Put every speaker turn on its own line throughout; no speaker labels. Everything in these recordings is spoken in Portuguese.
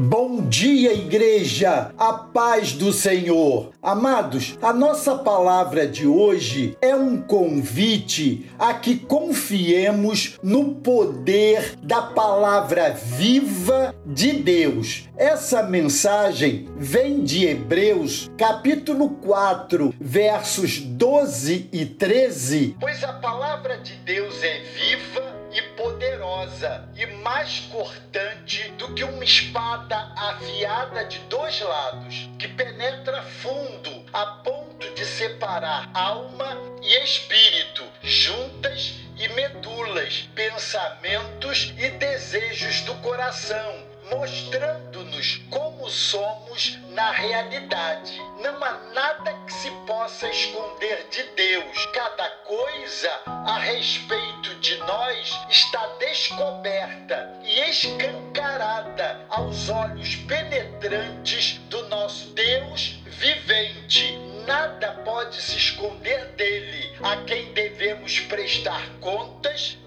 Bom dia, igreja! A paz do Senhor. Amados, a nossa palavra de hoje é um convite a que confiemos no poder da palavra viva de Deus. Essa mensagem vem de Hebreus, capítulo 4, versos 12 e 13. Pois a palavra de Deus é viva e poderosa e mais cortante do que uma espada afiada de dois lados, que penetra fundo a ponto de separar alma e espírito, juntas e medulas, pensamentos e desejos do coração mostrando-nos como somos na realidade. Não há nada que se possa esconder de Deus. Cada coisa a respeito de nós está descoberta e escancarada aos olhos penetrantes do nosso Deus vivente. Nada pode se esconder dele, a quem devemos prestar contas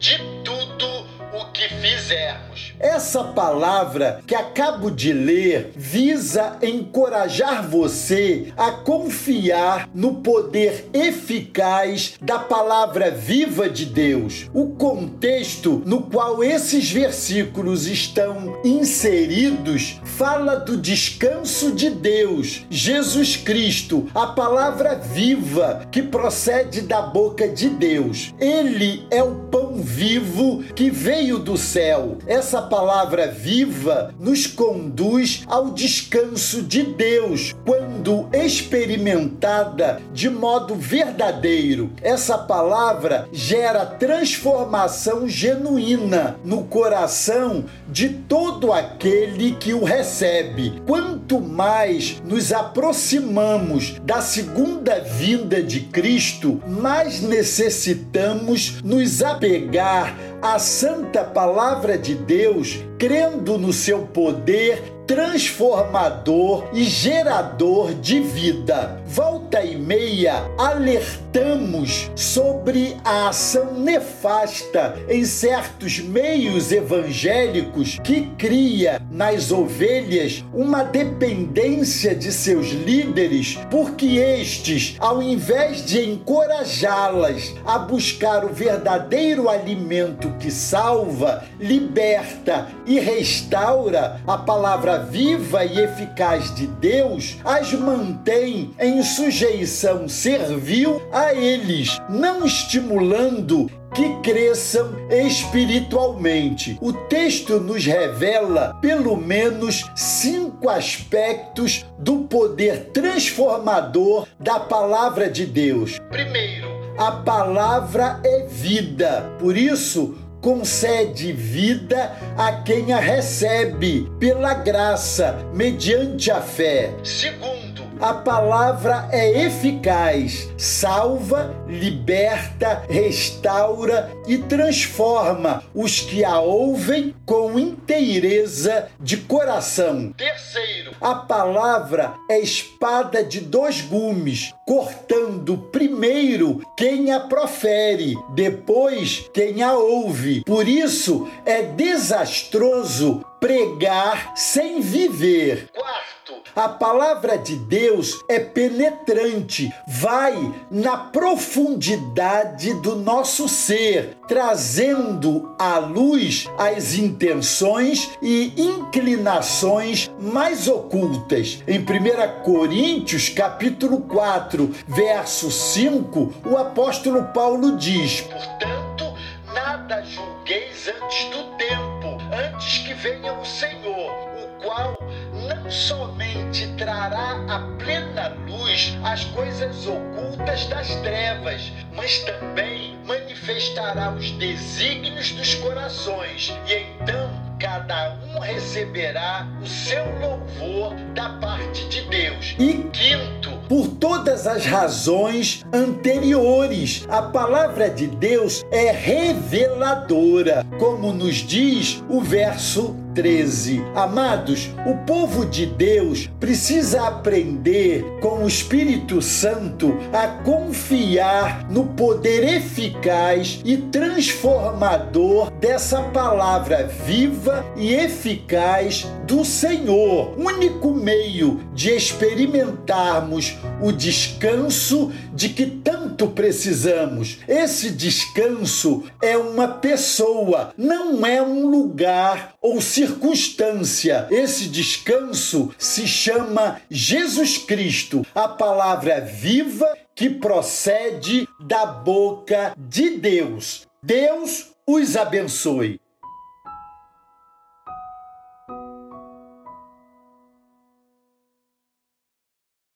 Essa palavra que acabo de ler visa encorajar você a confiar no poder eficaz da palavra viva de Deus. O contexto no qual esses versículos estão inseridos fala do descanso de Deus, Jesus Cristo, a palavra viva que procede da boca de Deus. Ele é o pão vivo que veio do céu. Essa palavra viva nos conduz ao descanso de Deus quando experimentada de modo verdadeiro. Essa palavra gera transformação genuína no coração de todo aquele que o recebe. Quanto mais nos aproximamos da segunda vinda de Cristo, mais necessitamos nos apegar à santa palavra de Deus, crendo no seu poder transformador e gerador de vida. Volta e meia, alertamos sobre a ação nefasta em certos meios evangélicos que cria nas ovelhas uma dependência de seus líderes, porque estes, ao invés de encorajá-las a buscar o verdadeiro alimento que salva, liberta e restaura, a palavra viva e eficaz de Deus as mantém em sujeição servil a eles, não estimulando que cresçam espiritualmente. O texto nos revela pelo menos cinco aspectos do poder transformador da palavra de Deus. Primeiro, a palavra é vida. Por isso, concede vida a quem a recebe pela graça, mediante a fé. Segundo, a palavra é eficaz, salva, liberta, restaura e transforma os que a ouvem com inteireza de coração. Terceiro, a palavra é espada de dois gumes, cortando primeiro quem a profere, depois quem a ouve. Por isso é desastroso pregar sem viver. Quarto, a palavra de Deus é penetrante, vai na profundidade do nosso ser, trazendo à luz as intenções e inclinações mais ocultas. Em 1 Coríntios, capítulo 4, verso 5, o apóstolo Paulo diz: "Portanto, nada julgueis antes do tempo, antes que venha o Senhor, o qual somente trará à plena luz as coisas ocultas das trevas, mas também manifestará os desígnios dos corações, e então cada um receberá o seu louvor da parte de Deus. E quinto, por todas as razões anteriores, a palavra de Deus é reveladora, como nos diz o verso 13. Amados, o povo de Deus precisa aprender com o Espírito Santo a confiar no poder eficaz e transformador dessa palavra viva e eficaz do Senhor, único meio de experimentarmos o descanso de que tanto precisamos. Esse descanso é uma pessoa, não é um lugar ou circunstância. Esse descanso se chama Jesus Cristo, a palavra viva que procede da boca de Deus. Deus os abençoe.